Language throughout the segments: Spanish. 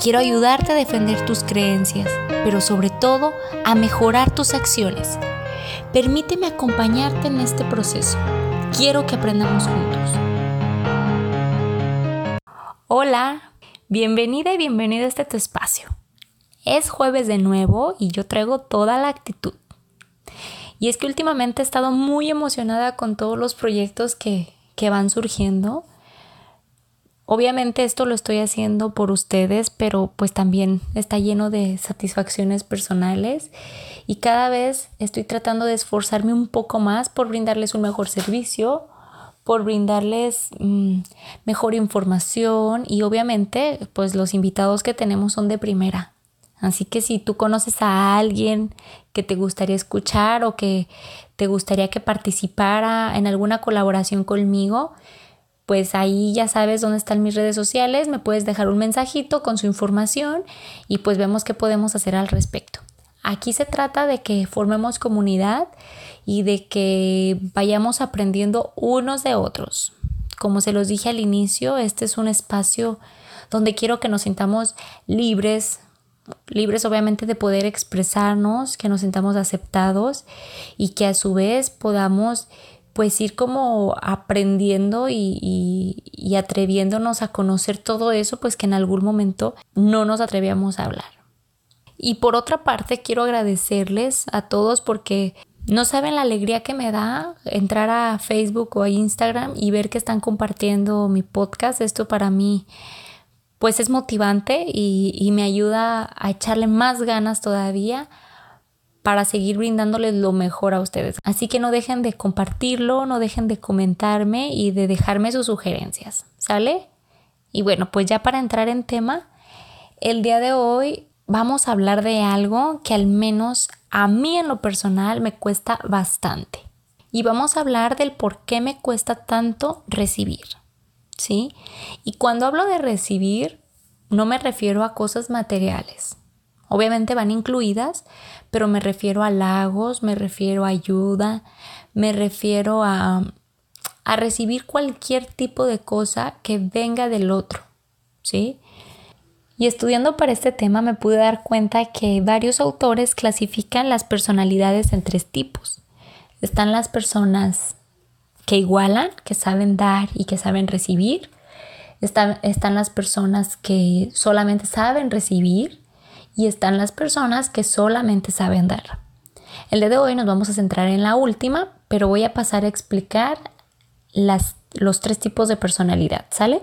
Quiero ayudarte a defender tus creencias, pero sobre todo a mejorar tus acciones. Permíteme acompañarte en este proceso. Quiero que aprendamos juntos. Hola, bienvenida y bienvenido a este tu espacio. Es jueves de nuevo y yo traigo toda la actitud. Y es que últimamente he estado muy emocionada con todos los proyectos que, que van surgiendo Obviamente esto lo estoy haciendo por ustedes, pero pues también está lleno de satisfacciones personales y cada vez estoy tratando de esforzarme un poco más por brindarles un mejor servicio, por brindarles mm, mejor información y obviamente pues los invitados que tenemos son de primera. Así que si tú conoces a alguien que te gustaría escuchar o que te gustaría que participara en alguna colaboración conmigo, pues ahí ya sabes dónde están mis redes sociales, me puedes dejar un mensajito con su información y pues vemos qué podemos hacer al respecto. Aquí se trata de que formemos comunidad y de que vayamos aprendiendo unos de otros. Como se los dije al inicio, este es un espacio donde quiero que nos sintamos libres, libres obviamente de poder expresarnos, que nos sintamos aceptados y que a su vez podamos pues ir como aprendiendo y, atreviéndonos a conocer todo eso, pues que en algún momento no nos atrevíamos a hablar. Y por otra parte, quiero agradecerles a todos porque no saben la alegría que me da entrar a Facebook o a Instagram y ver que están compartiendo mi podcast. Esto para mí pues es motivante y, y me ayuda a echarle más ganas todavía para seguir brindándoles lo mejor a ustedes. Así que no dejen de compartirlo, no dejen de comentarme y de dejarme sus sugerencias, ¿sale? Y bueno, pues ya para entrar en tema, el día de hoy vamos a hablar de algo que al menos a mí en lo personal me cuesta bastante. Y vamos a hablar del por qué me cuesta tanto recibir, ¿sí? Y cuando hablo de recibir, no me refiero a cosas materiales. Obviamente van incluidas, pero me refiero a halagos, me refiero a ayuda, me refiero a, a recibir cualquier tipo de cosa que venga del otro, ¿sí? Y estudiando para este tema me pude dar cuenta que varios autores clasifican las personalidades en tres tipos. Están las personas que igualan, que saben dar y que saben recibir. Están, están las personas que solamente saben recibir y están las personas que solamente saben dar. El día de hoy nos vamos a centrar en la última, pero voy a pasar a explicar las, los tres tipos de personalidad, ¿sale?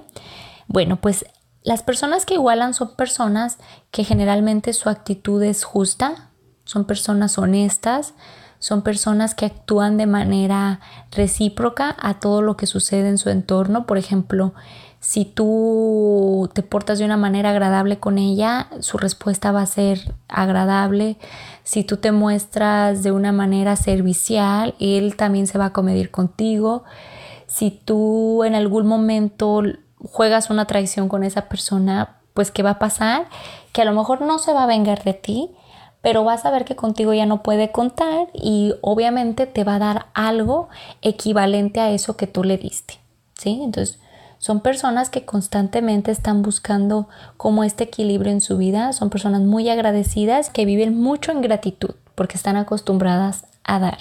Bueno, pues las personas que igualan son personas que generalmente su actitud es justa, son personas honestas, son personas que actúan de manera recíproca a todo lo que sucede en su entorno. Por ejemplo, si tú te portas de una manera agradable con ella, su respuesta va a ser agradable. Si tú te muestras de una manera servicial, él también se va a comedir contigo. Si tú en algún momento juegas una traición con esa persona, pues ¿qué va a pasar? Que a lo mejor no se va a vengar de ti, pero vas a ver que contigo ya no puede contar y obviamente te va a dar algo equivalente a eso que tú le diste. ¿Sí? Entonces, son personas que constantemente están buscando como este equilibrio en su vida, son personas muy agradecidas que viven mucho en gratitud porque están acostumbradas a dar.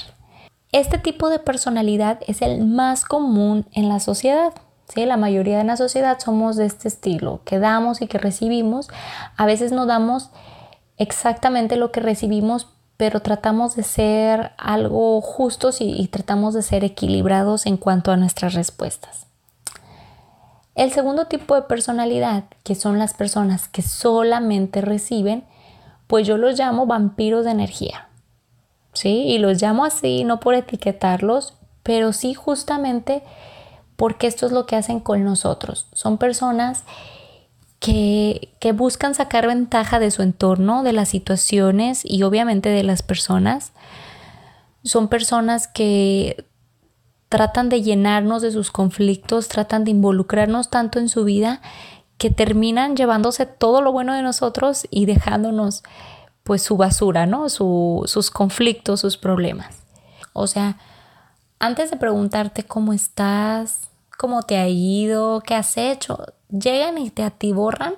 Este tipo de personalidad es el más común en la sociedad. ¿sí? La mayoría de la sociedad somos de este estilo, que damos y que recibimos. A veces no damos exactamente lo que recibimos, pero tratamos de ser algo justos y, y tratamos de ser equilibrados en cuanto a nuestras respuestas. El segundo tipo de personalidad, que son las personas que solamente reciben, pues yo los llamo vampiros de energía. ¿Sí? Y los llamo así, no por etiquetarlos, pero sí justamente porque esto es lo que hacen con nosotros. Son personas que, que buscan sacar ventaja de su entorno, de las situaciones y obviamente de las personas. Son personas que tratan de llenarnos de sus conflictos, tratan de involucrarnos tanto en su vida que terminan llevándose todo lo bueno de nosotros y dejándonos pues su basura, ¿no? sus conflictos, sus problemas. O sea, antes de preguntarte cómo estás, cómo te ha ido, qué has hecho, llegan y te atiborran.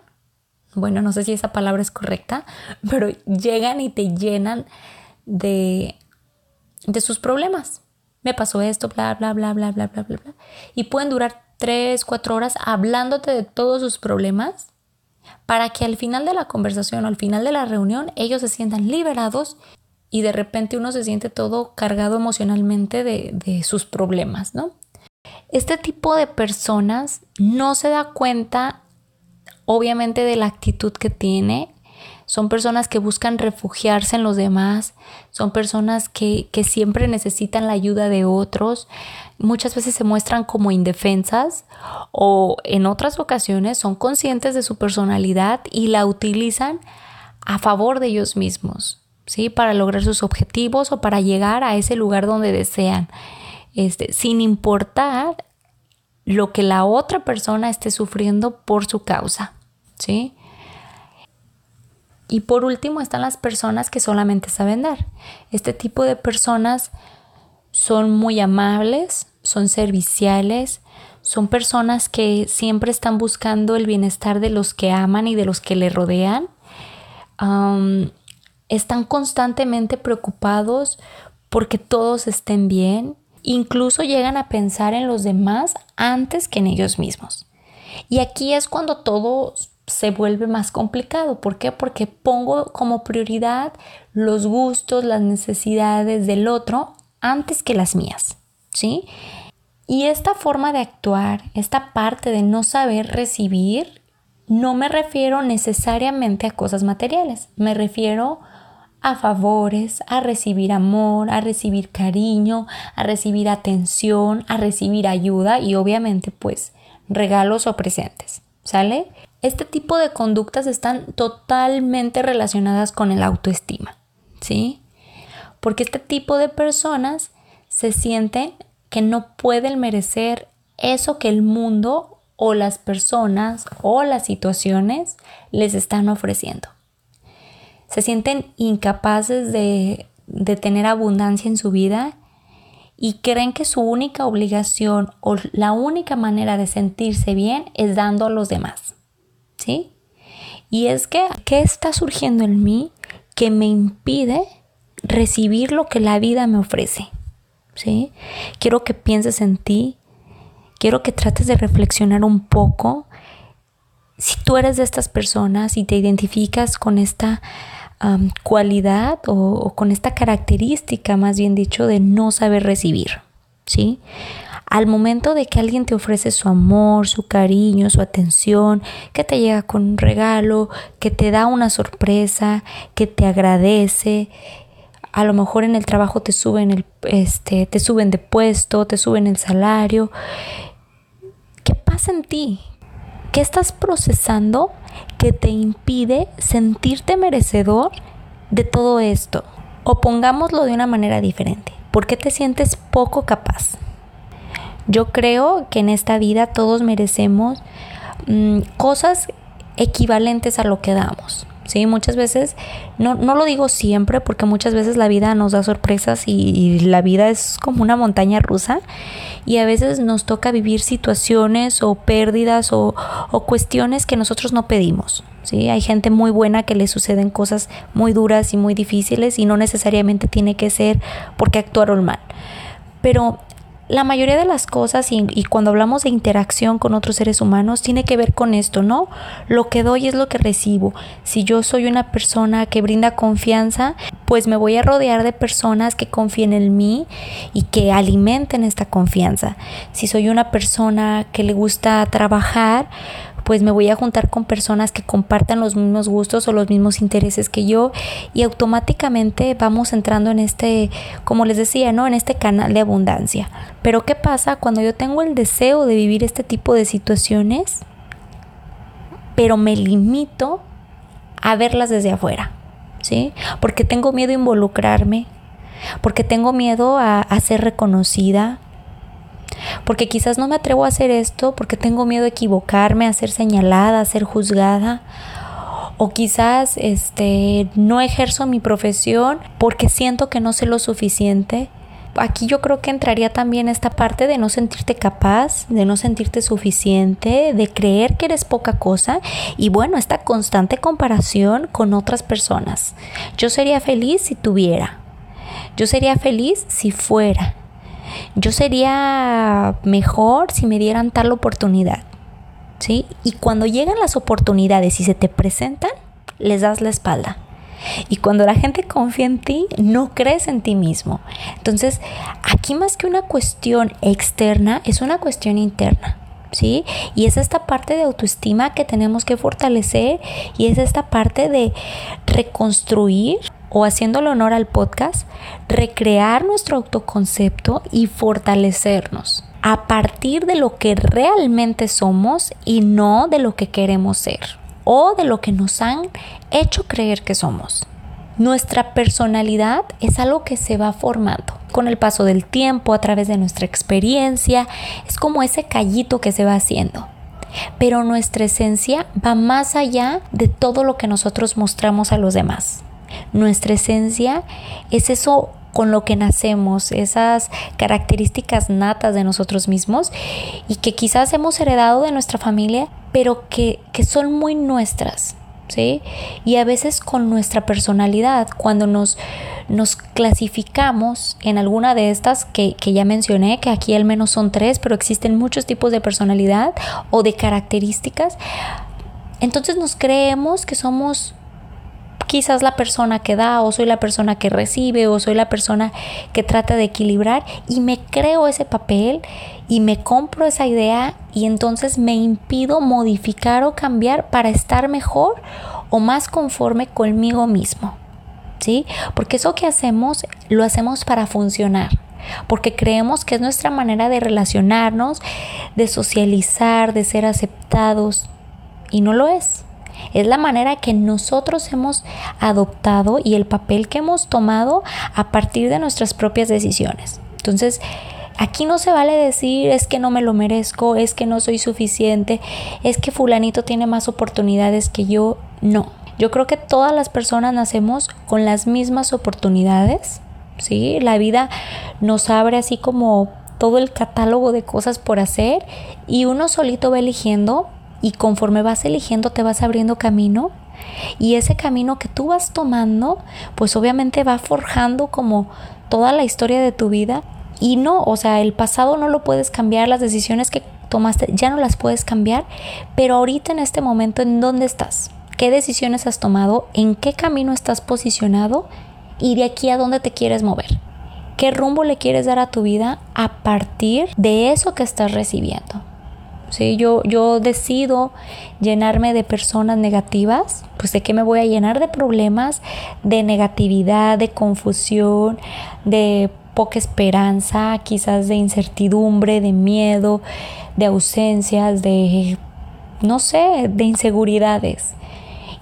Bueno, no sé si esa palabra es correcta, pero llegan y te llenan de, de sus problemas. Me pasó esto, bla, bla, bla, bla, bla, bla, bla, bla. Y pueden durar tres, cuatro horas hablándote de todos sus problemas para que al final de la conversación o al final de la reunión ellos se sientan liberados y de repente uno se siente todo cargado emocionalmente de, de sus problemas, ¿no? Este tipo de personas no se da cuenta obviamente de la actitud que tiene son personas que buscan refugiarse en los demás, son personas que, que, siempre necesitan la ayuda de otros, muchas veces se muestran como indefensas o en otras ocasiones son conscientes de su personalidad y la utilizan a favor de ellos mismos, ¿sí? Para lograr sus objetivos o para llegar a ese lugar donde desean, este, sin importar lo que la otra persona esté sufriendo por su causa, ¿sí? Y por último están las personas que solamente saben dar. Este tipo de personas son muy amables, son serviciales, son personas que siempre están buscando el bienestar de los que aman y de los que le rodean. están constantemente preocupados porque todos estén bien. Incluso llegan a pensar en los demás antes que en ellos mismos. Y aquí es cuando todos se vuelve más complicado. ¿Por qué? Porque pongo como prioridad los gustos, las necesidades del otro antes que las mías, ¿sí? Y esta forma de actuar, esta parte de no saber recibir, no me refiero necesariamente a cosas materiales, me refiero a favores, a recibir amor, a recibir cariño, a recibir atención, a recibir ayuda y obviamente pues regalos o presentes, ¿sale? Este tipo de conductas están totalmente relacionadas con el autoestima, ¿sí? Porque este tipo de personas se sienten que no pueden merecer eso que el mundo o las personas o las situaciones les están ofreciendo. Se sienten incapaces de, de tener abundancia en su vida y creen que su única obligación o la única manera de sentirse bien es dando a los demás. ¿Sí? Y es que, ¿qué está surgiendo en mí que me impide recibir lo que la vida me ofrece? ¿Sí? Quiero que pienses en ti, quiero que trates de reflexionar un poco. Si tú eres de estas personas y te identificas con esta cualidad o, o, con esta característica, más bien dicho, de no saber recibir, ¿sí? Al momento de que alguien te ofrece su amor, su cariño, su atención, que te llega con un regalo, que te da una sorpresa, que te agradece, a lo mejor en el trabajo te suben el este te suben de puesto, te suben el salario. ¿Qué pasa en ti? ¿Qué estás procesando que te impide sentirte merecedor de todo esto? O pongámoslo de una manera diferente. ¿Por qué te sientes poco capaz? Yo creo que en esta vida todos merecemos mm, cosas equivalentes a lo que damos. Sí, muchas veces, no, no, lo digo siempre porque muchas veces la vida nos da sorpresas y, la vida es como una montaña rusa y a veces nos toca vivir situaciones o pérdidas o, o cuestiones que nosotros no pedimos. ¿sí? Hay gente muy buena que le suceden cosas muy duras y muy difíciles y no necesariamente tiene que ser porque actuaron mal. Pero la mayoría de las cosas y, cuando hablamos de interacción con otros seres humanos tiene que ver con esto, ¿no? Lo que doy es lo que recibo. Si yo soy una persona que brinda confianza, pues me voy a rodear de personas que confíen en mí y que alimenten esta confianza. Si soy una persona que le gusta trabajar, pues me voy a juntar con personas que compartan los mismos gustos o los mismos intereses que yo y automáticamente vamos entrando en este, como les decía, ¿no? En este canal de abundancia. Pero ¿qué pasa cuando yo tengo el deseo de vivir este tipo de situaciones? pero me limito a verlas desde afuera, ¿sí? Porque tengo miedo a involucrarme, porque tengo miedo a, a ser reconocida, porque quizás no me atrevo a hacer esto porque tengo miedo a equivocarme, a ser señalada, a ser juzgada. O quizás este, no ejerzo mi profesión porque siento que no sé lo suficiente. Aquí yo creo que entraría también esta parte de no sentirte capaz, de no sentirte suficiente, de creer que eres poca cosa y bueno, esta constante comparación con otras personas. Yo sería feliz si tuviera. Yo sería feliz si fuera yo sería mejor si me dieran tal oportunidad. ¿Sí? Y cuando llegan las oportunidades y se te presentan, les das la espalda. Y cuando la gente confía en ti, no crees en ti mismo. Entonces, aquí más que una cuestión externa, es una cuestión interna. ¿Sí? Y es esta parte de autoestima que tenemos que fortalecer y es esta parte de reconstruir o haciéndole honor al podcast, recrear nuestro autoconcepto y fortalecernos a partir de lo que realmente somos y no de lo que queremos ser o de lo que nos han hecho creer que somos. Nuestra personalidad es algo que se va formando con el paso del tiempo, a través de nuestra experiencia, es como ese callito que se va haciendo. Pero nuestra esencia va más allá de todo lo que nosotros mostramos a los demás. Nuestra esencia es eso con lo que nacemos, esas características natas de nosotros mismos y que quizás hemos heredado de nuestra familia, pero que, son muy nuestras. ¿Sí? Y a veces con nuestra personalidad, cuando nos, nos clasificamos en alguna de estas que, que, ya mencioné, que aquí al menos son tres, pero existen muchos tipos de personalidad o de características, entonces nos creemos que somos quizás la persona que da o soy la persona que recibe o soy la persona que trata de equilibrar y me creo ese papel y me compro esa idea y entonces me impido modificar o cambiar para estar mejor o más conforme conmigo mismo. ¿Sí? Porque eso que hacemos lo hacemos para funcionar porque creemos que es nuestra manera de relacionarnos, de socializar, de ser aceptados, y no lo es. Es la manera que nosotros hemos adoptado y el papel que hemos tomado a partir de nuestras propias decisiones. Entonces, Aquí no se vale decir es que no me lo merezco, es que no soy suficiente, es que fulanito tiene más oportunidades que yo. No. Yo creo que todas las personas nacemos con las mismas oportunidades, ¿sí? La vida nos abre así como todo el catálogo de cosas por hacer y uno solito va eligiendo y conforme vas eligiendo te vas abriendo camino. Y ese camino que tú vas tomando pues obviamente va forjando como toda la historia de tu vida. Y no, o sea, el pasado no lo puedes cambiar, las decisiones que tomaste ya no las puedes cambiar, pero ahorita en este momento en dónde estás, qué decisiones has tomado, en qué camino estás posicionado y de aquí a dónde te quieres mover. ¿Qué rumbo le quieres dar a tu vida a partir de eso que estás recibiendo? ¿Sí? Yo, yo decido llenarme de personas negativas, pues de qué me voy a llenar de problemas, de negatividad, de confusión, de poca esperanza, quizás de incertidumbre, de miedo, de ausencias, de, no sé, de inseguridades.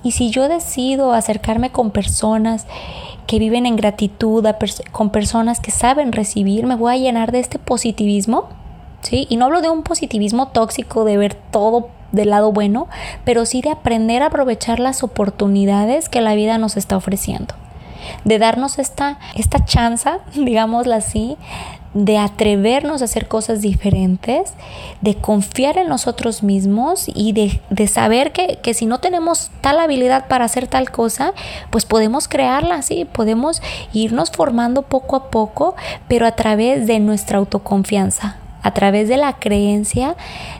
Y si yo decido acercarme con personas que viven en gratitud, con personas que saben recibir, me voy a llenar de este positivismo y no hablo de un positivismo tóxico, de ver todo del lado bueno, pero sí de aprender a aprovechar las oportunidades que la vida nos está ofreciendo. De darnos esta, esta chance, digámosla así, de atrevernos a hacer cosas diferentes, de confiar en nosotros mismos y de, saber que, que, si no tenemos tal habilidad para hacer tal cosa, pues podemos crearla, sí, podemos irnos formando poco a poco, pero a través de nuestra autoconfianza, a través de la creencia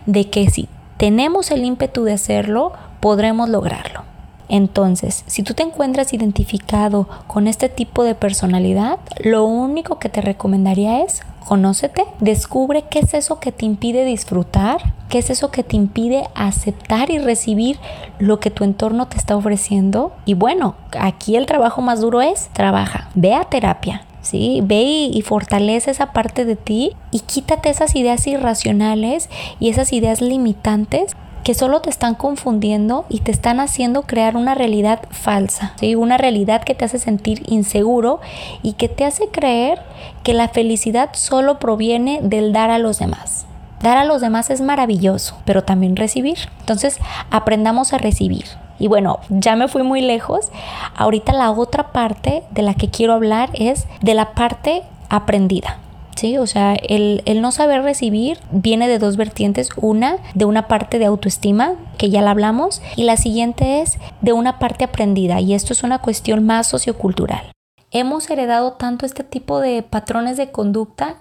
de que si tenemos el ímpetu de hacerlo, podremos lograrlo. Entonces, si tú te encuentras identificado con este tipo de personalidad, lo único que te recomendaría es conócete, descubre qué es eso que te impide disfrutar, qué es eso que te impide aceptar y recibir lo que tu entorno te está ofreciendo. Y bueno, aquí el trabajo más duro es trabaja, ve a terapia, ¿sí? Ve y, fortalece esa parte de ti y quítate esas ideas irracionales y esas ideas limitantes que solo te están confundiendo y te están haciendo crear una realidad falsa, ¿sí? una realidad que te hace sentir inseguro y que te hace creer que la felicidad solo proviene del dar a los demás. Dar a los demás es maravilloso, pero también recibir. Entonces, aprendamos a recibir. Y bueno, ya me fui muy lejos. Ahorita la otra parte de la que quiero hablar es de la parte aprendida. ¿sí? O sea, el, el, no saber recibir viene de dos vertientes. Una, de una parte de autoestima, que ya la hablamos, y la siguiente es de una parte aprendida, y esto es una cuestión más sociocultural. Hemos heredado tanto este tipo de patrones de conducta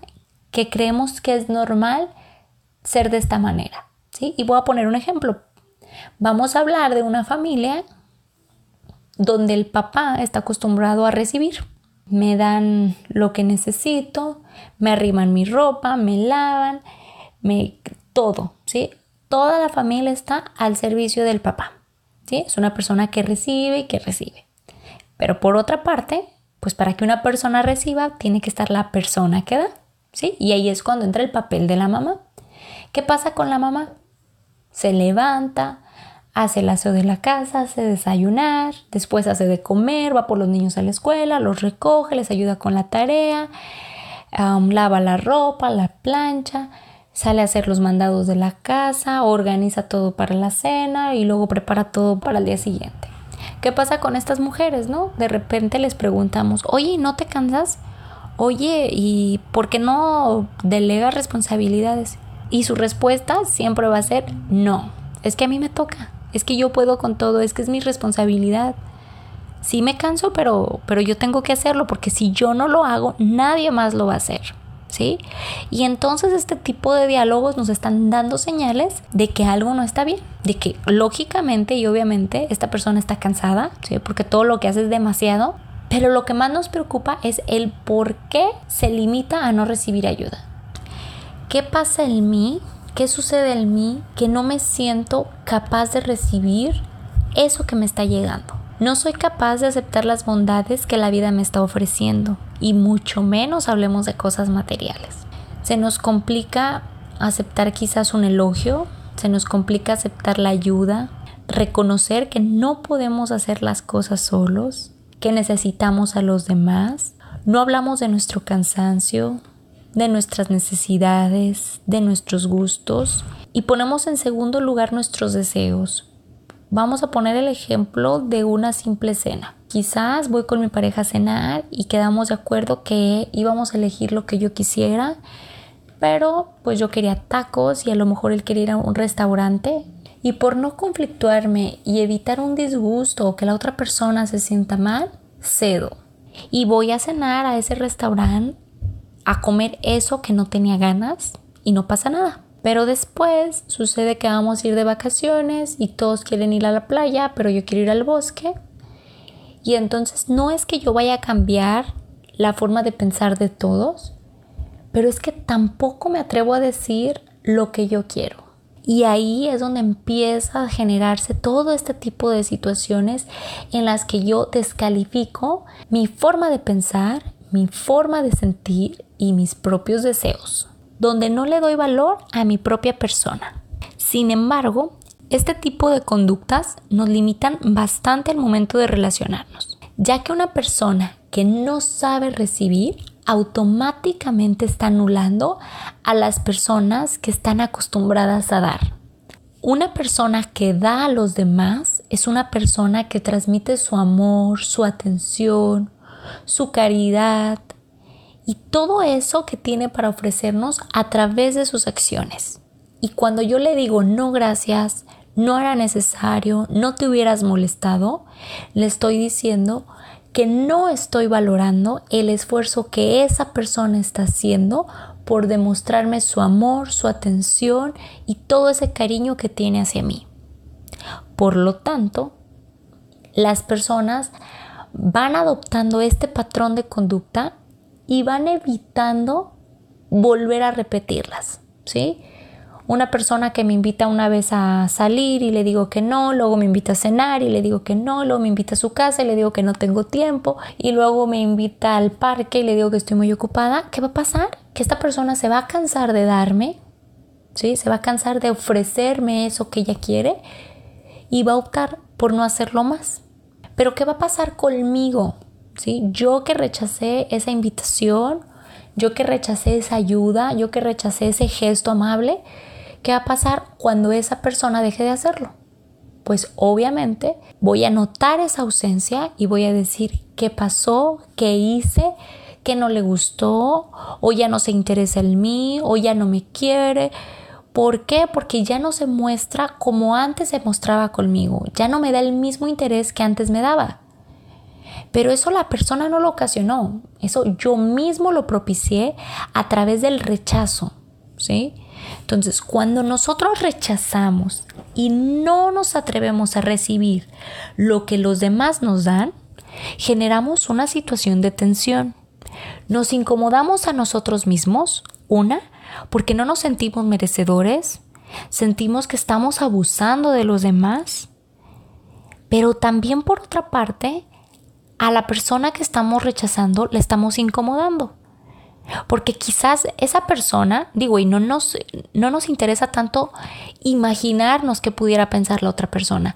que creemos que es normal ser de esta manera. ¿sí? Y voy a poner un ejemplo. Vamos a hablar de una familia donde el papá está acostumbrado a recibir. Me dan lo que necesito, me arriman mi ropa, me lavan, me todo, ¿sí? Toda la familia está al servicio del papá. ¿sí? Es una persona que recibe y que recibe. Pero por otra parte, pues para que una persona reciba, tiene que estar la persona que da, ¿sí? Y ahí es cuando entra el papel de la mamá. ¿Qué pasa con la mamá? Se levanta, hace el aseo de la casa, hace desayunar, después hace de comer, va por los niños a la escuela, los recoge, les ayuda con la tarea, lava la ropa, la plancha, sale a hacer los mandados de la casa, organiza todo para la cena y luego prepara todo para el día siguiente. ¿Qué pasa con estas mujeres, no? De repente les preguntamos, oye, ¿no te cansas? Oye, ¿y por qué no delegas responsabilidades? Y su respuesta siempre va a ser no. Es que a mí me toca. Es que yo puedo con todo. Es que es mi responsabilidad. Sí me canso, pero, pero yo tengo que hacerlo porque si yo no lo hago, nadie más lo va a hacer. ¿Sí? Y entonces este tipo de diálogos nos están dando señales de que algo no está bien, de que lógicamente y obviamente esta persona está cansada, ¿sí? Porque todo lo que hace es demasiado, pero lo que más nos preocupa es el por qué se limita a no recibir ayuda. ¿Qué pasa en mí? ¿Qué sucede en mí que no me siento capaz de recibir eso que me está llegando? No soy capaz de aceptar las bondades que la vida me está ofreciendo y mucho menos hablemos de cosas materiales. Se nos complica aceptar quizás un elogio, se nos complica aceptar la ayuda, reconocer que no podemos hacer las cosas solos, que necesitamos a los demás. No hablamos de nuestro cansancio, de nuestras necesidades, de nuestros gustos y ponemos en segundo lugar nuestros deseos. Vamos a poner el ejemplo de una simple cena. Quizás voy con mi pareja a cenar y quedamos de acuerdo que íbamos a elegir lo que yo quisiera, pero pues yo quería tacos y a lo mejor él quería ir a un restaurante. Y por no conflictuarme y evitar un disgusto o que la otra persona se sienta mal, cedo. Y voy a cenar a ese restaurante a comer eso que no tenía ganas y no pasa nada. Pero después sucede que vamos a ir de vacaciones y todos quieren ir a la playa, pero yo quiero ir al bosque. Y entonces no es que yo vaya a cambiar la forma de pensar de todos, pero es que tampoco me atrevo a decir lo que yo quiero. Y ahí es donde empieza a generarse todo este tipo de situaciones en las que yo descalifico mi forma de pensar, mi forma de sentir y mis propios deseos, donde no le doy valor a mi propia persona. Sin embargo, este tipo de conductas nos limitan bastante al momento de relacionarnos, ya que una persona que no sabe recibir automáticamente está anulando a las personas que están acostumbradas a dar. Una persona que da a los demás es una persona que transmite su amor, su atención, su caridad y todo eso que tiene para ofrecernos a través de sus acciones. Y cuando yo le digo no gracias, no era necesario, no te hubieras molestado, le estoy diciendo que no estoy valorando el esfuerzo que esa persona está haciendo por demostrarme su amor, su atención y todo ese cariño que tiene hacia mí. Por lo tanto, las personas van adoptando este patrón de conducta y van evitando volver a repetirlas, ¿sí? Una persona que me invita una vez a salir y le digo que no, luego me invita a cenar y le digo que no, luego me invita a su casa y le digo que no tengo tiempo y luego me invita al parque y le digo que estoy muy ocupada, ¿qué va a pasar? Que esta persona se va a cansar de darme ¿sí? Se va a cansar de ofrecerme eso que ella quiere y va a optar por no hacerlo más. Pero ¿qué va a pasar conmigo? ¿Sí? Yo que rechacé esa invitación, yo que rechacé esa ayuda, yo que rechacé ese gesto amable, ¿qué va a pasar cuando esa persona deje de hacerlo? Pues obviamente voy a notar esa ausencia y voy a decir qué pasó, qué hice, qué no le gustó, o ya no se interesa en mí, o ya no me quiere. ¿Por qué? Porque ya no se muestra como antes se mostraba conmigo, ya no me da el mismo interés que antes me daba. Pero eso la persona no lo ocasionó, eso yo mismo lo propicié a través del rechazo, ¿sí? Entonces, cuando nosotros rechazamos y no nos atrevemos a recibir lo que los demás nos dan, generamos una situación de tensión. Nos incomodamos a nosotros mismos, una, porque no nos sentimos merecedores, sentimos que estamos abusando de los demás, pero también por otra parte, a la persona que estamos rechazando le estamos incomodando. Porque quizás esa persona, digo, y no nos, no nos interesa tanto imaginarnos qué pudiera pensar la otra persona,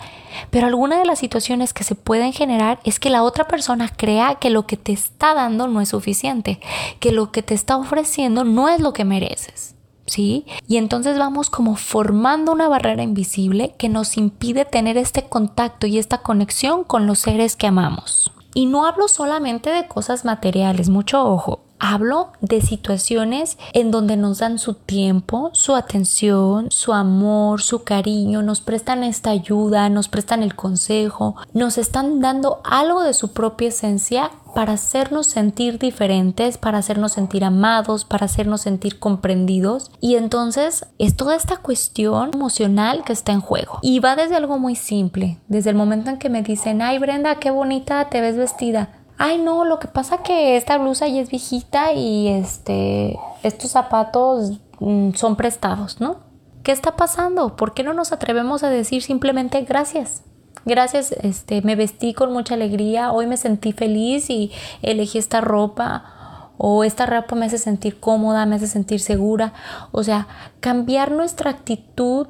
pero alguna de las situaciones que se pueden generar es que la otra persona crea que lo que te está dando no es suficiente, que lo que te está ofreciendo no es lo que mereces. ¿Sí? Y entonces vamos como formando una barrera invisible que nos impide tener este contacto y esta conexión con los seres que amamos. Y no hablo solamente de cosas materiales, mucho ojo. Hablo de situaciones en donde nos dan su tiempo, su atención, su amor, su cariño, nos prestan esta ayuda, nos prestan el consejo, nos están dando algo de su propia esencia para hacernos sentir diferentes, para hacernos sentir amados, para hacernos sentir comprendidos. Y entonces es toda esta cuestión emocional que está en juego. Y va desde algo muy simple, desde el momento en que me dicen, ay Brenda, qué bonita te ves vestida ay no, lo que pasa que esta blusa ya es viejita y este, estos zapatos mm, son prestados, ¿no? ¿Qué está pasando? ¿Por qué no nos atrevemos a decir simplemente gracias? Gracias, este, me vestí con mucha alegría, hoy me sentí feliz y elegí esta ropa o esta ropa me hace sentir cómoda, me hace sentir segura. O sea, cambiar nuestra actitud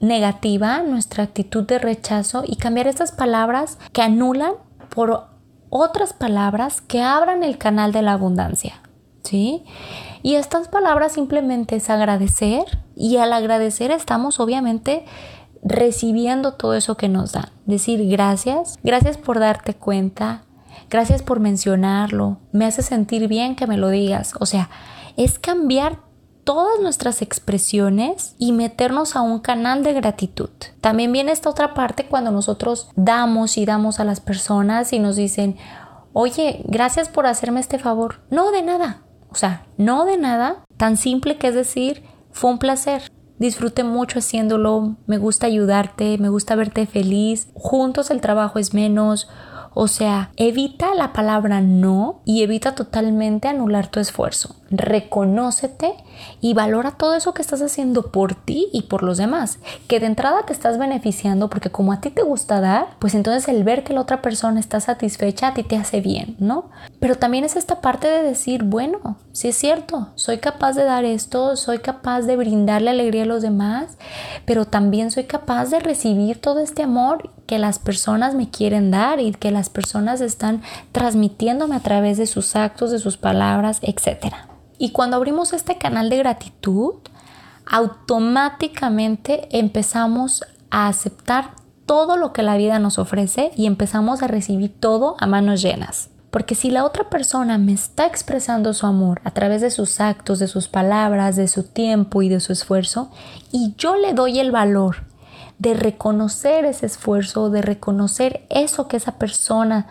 negativa, nuestra actitud de rechazo y cambiar estas palabras que anulan por otras palabras que abran el canal de la abundancia. ¿Sí? Y estas palabras simplemente es agradecer y al agradecer estamos obviamente recibiendo todo eso que nos dan. Decir gracias, gracias por darte cuenta, gracias por mencionarlo, me hace sentir bien que me lo digas. O sea, es cambiar todas nuestras expresiones y meternos a un canal de gratitud. También viene esta otra parte cuando nosotros damos y damos a las personas y nos dicen, oye, gracias por hacerme este favor. No, de nada. O sea, no de nada. Tan simple que es decir, fue un placer. Disfruté mucho haciéndolo, me gusta ayudarte, me gusta verte feliz. Juntos el trabajo es menos o sea, evita la palabra no y evita totalmente anular tu esfuerzo. Reconócete y valora todo eso que estás haciendo por ti y por los demás. Que de entrada te estás beneficiando porque como a ti te gusta dar, pues entonces el ver que la otra persona está satisfecha a ti te hace bien, ¿no? Pero también es esta parte de decir, bueno, si es cierto, soy capaz de dar esto, soy capaz de brindarle alegría a los demás, pero también soy capaz de recibir todo este amor que las personas me quieren dar y que las personas están transmitiéndome a través de sus actos, de sus palabras, etc. Y cuando abrimos este canal de gratitud, automáticamente empezamos a aceptar todo lo que la vida nos ofrece y empezamos a recibir todo a manos llenas. Porque si la otra persona me está expresando su amor a través de sus actos, de sus palabras, de su tiempo y de su esfuerzo, y yo le doy el valor de reconocer ese esfuerzo, de reconocer eso que esa persona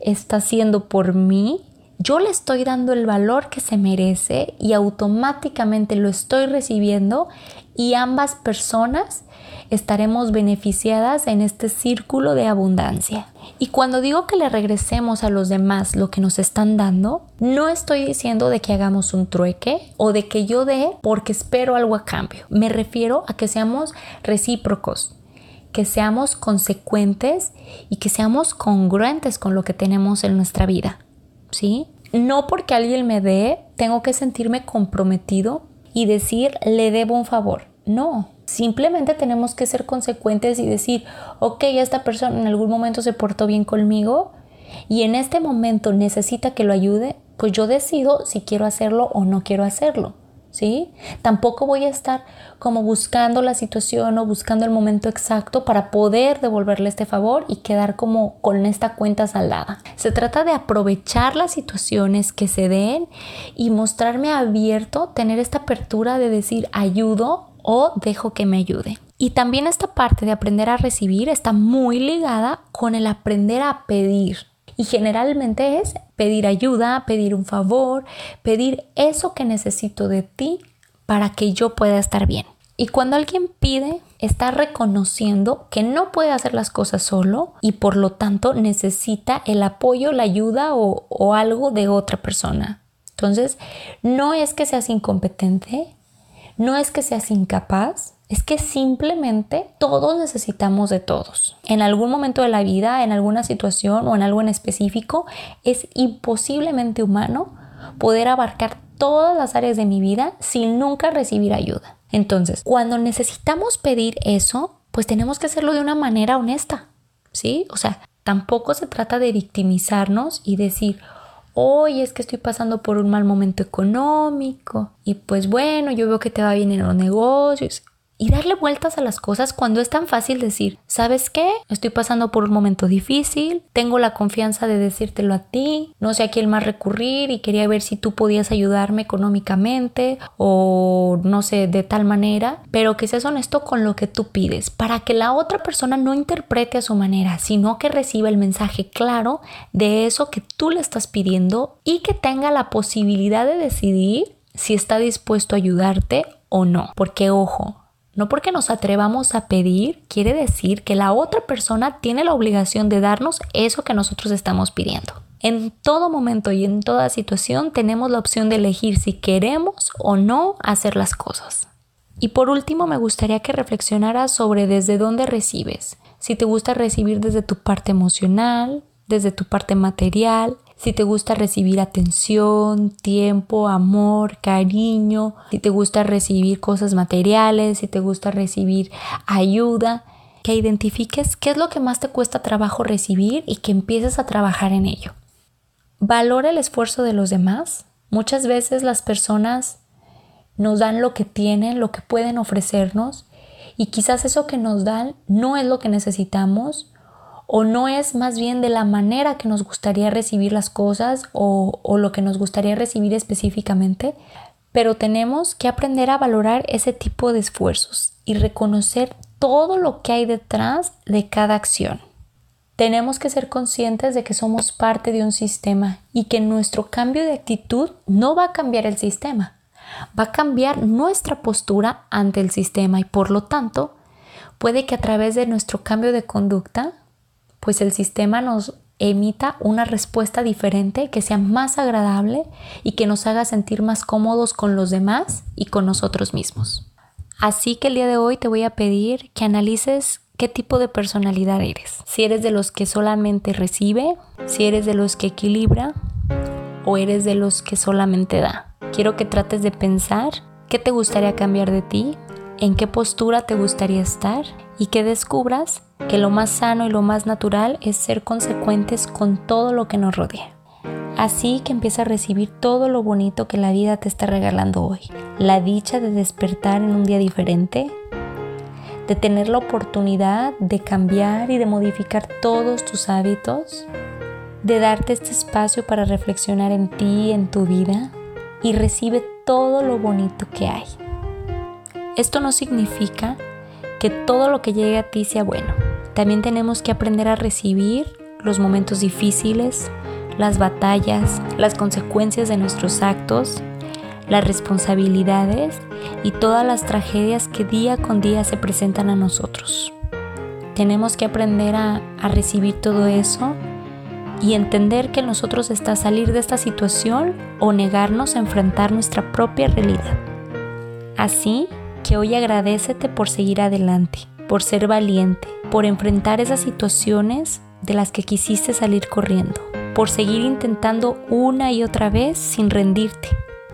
está haciendo por mí, yo le estoy dando el valor que se merece y automáticamente lo estoy recibiendo y ambas personas estaremos beneficiadas en este círculo de abundancia. Y cuando digo que le regresemos a los demás lo que nos están dando, no estoy diciendo de que hagamos un trueque o de que yo dé porque espero algo a cambio. Me refiero a que seamos recíprocos, que seamos consecuentes y que seamos congruentes con lo que tenemos en nuestra vida. ¿Sí? No porque alguien me dé, tengo que sentirme comprometido y decir le debo un favor. No, simplemente tenemos que ser consecuentes y decir, ok, esta persona en algún momento se portó bien conmigo y en este momento necesita que lo ayude, pues yo decido si quiero hacerlo o no quiero hacerlo. ¿sí? Tampoco voy a estar como buscando la situación o buscando el momento exacto para poder devolverle este favor y quedar como con esta cuenta saldada. Se trata de aprovechar las situaciones que se den y mostrarme abierto, tener esta apertura de decir ayudo o dejo que me ayude. Y también esta parte de aprender a recibir está muy ligada con el aprender a pedir. Y generalmente es pedir ayuda, pedir un favor, pedir eso que necesito de ti para que yo pueda estar bien. Y cuando alguien pide, está reconociendo que no puede hacer las cosas solo y por lo tanto necesita el apoyo, la ayuda o, algo de otra persona. Entonces, no es que seas incompetente, no es que seas incapaz, es que simplemente todos necesitamos de todos. En algún momento de la vida, en alguna situación o en algo en específico, es imposiblemente humano poder abarcar todas las áreas de mi vida sin nunca recibir ayuda. Entonces, cuando necesitamos pedir eso, pues tenemos que hacerlo de una manera honesta, ¿sí? O sea, tampoco se trata de victimizarnos y decir, hoy es que estoy pasando por un mal momento económico y pues bueno, yo veo que te va bien en los negocios y darle vueltas a las cosas cuando es tan fácil decir, ¿sabes qué? Estoy pasando por un momento difícil, tengo la confianza de decírtelo a ti, no sé a quién más recurrir y quería ver si tú podías ayudarme económicamente o no sé, de tal manera, pero que seas honesto con lo que tú pides para que la otra persona no interprete a su manera, sino que reciba el mensaje claro de eso que tú le estás pidiendo y que tenga la posibilidad de decidir si está dispuesto a ayudarte o no. Porque ojo, no porque nos atrevamos a pedir quiere decir que la otra persona tiene la obligación de darnos eso que nosotros estamos pidiendo. En todo momento y en toda situación tenemos la opción de elegir si queremos o no hacer las cosas. Y por último me gustaría que reflexionaras sobre desde dónde recibes. Si te gusta recibir desde tu parte emocional, desde tu parte material, si te gusta recibir atención, tiempo, amor, cariño, si te gusta recibir cosas materiales, si te gusta recibir ayuda, que identifiques qué es lo que más te cuesta trabajo recibir y que empieces a trabajar en ello. Valora el esfuerzo de los demás. Muchas veces las personas nos dan lo que tienen, lo que pueden ofrecernos y quizás eso que nos dan no es lo que necesitamos o no es más bien de la manera que nos gustaría recibir las cosas o, lo que nos gustaría recibir específicamente, pero tenemos que aprender a valorar ese tipo de esfuerzos y reconocer todo lo que hay detrás de cada acción. Tenemos que ser conscientes de que somos parte de un sistema y que nuestro cambio de actitud no va a cambiar el sistema, va a cambiar nuestra postura ante el sistema y por lo tanto puede que a través de nuestro cambio de conducta pues el sistema nos emita una respuesta diferente que sea más agradable y que nos haga sentir más cómodos con los demás y con nosotros mismos. Así que el día de hoy te voy a pedir que analices qué tipo de personalidad eres. Si eres de los que solamente recibe, si eres de los que equilibra o eres de los que solamente da. Quiero que trates de pensar qué te gustaría cambiar de ti, en qué postura te gustaría estar y que descubras que lo más sano y lo más natural es ser consecuentes con todo lo que nos rodea. Así que empieza a recibir todo lo bonito que la vida te está regalando hoy. La dicha de despertar en un día diferente, de tener la oportunidad de cambiar y de modificar todos tus hábitos, de darte este espacio para reflexionar en ti, en tu vida y recibe todo lo bonito que hay. Esto no significa que todo lo que llegue a ti sea bueno. También tenemos que aprender a recibir los momentos difíciles, las batallas, las consecuencias de nuestros actos, las responsabilidades y todas las tragedias que día con día se presentan a nosotros. Tenemos que aprender a, recibir todo eso y entender que nosotros está salir de esta situación o negarnos a enfrentar nuestra propia realidad. Así que hoy agradecete por seguir adelante, por ser valiente, por enfrentar esas situaciones de las que quisiste salir corriendo, por seguir intentando una y otra vez sin rendirte,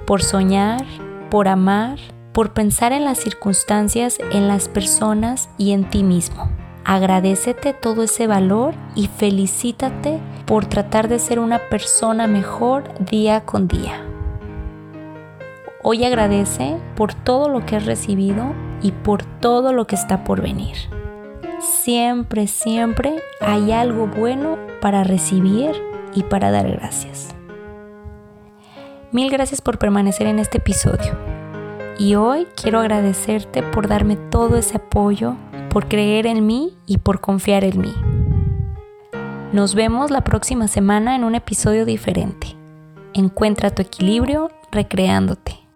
por soñar, por amar, por pensar en las circunstancias, en las personas y en ti mismo. Agradecete todo ese valor y felicítate por tratar de ser una persona mejor día con día. Hoy agradece por todo lo que has recibido y por todo lo que está por venir. Siempre, siempre hay algo bueno para recibir y para dar gracias. Mil gracias por permanecer en este episodio. Y hoy quiero agradecerte por darme todo ese apoyo, por creer en mí y por confiar en mí. Nos vemos la próxima semana en un episodio diferente. Encuentra tu equilibrio recreándote.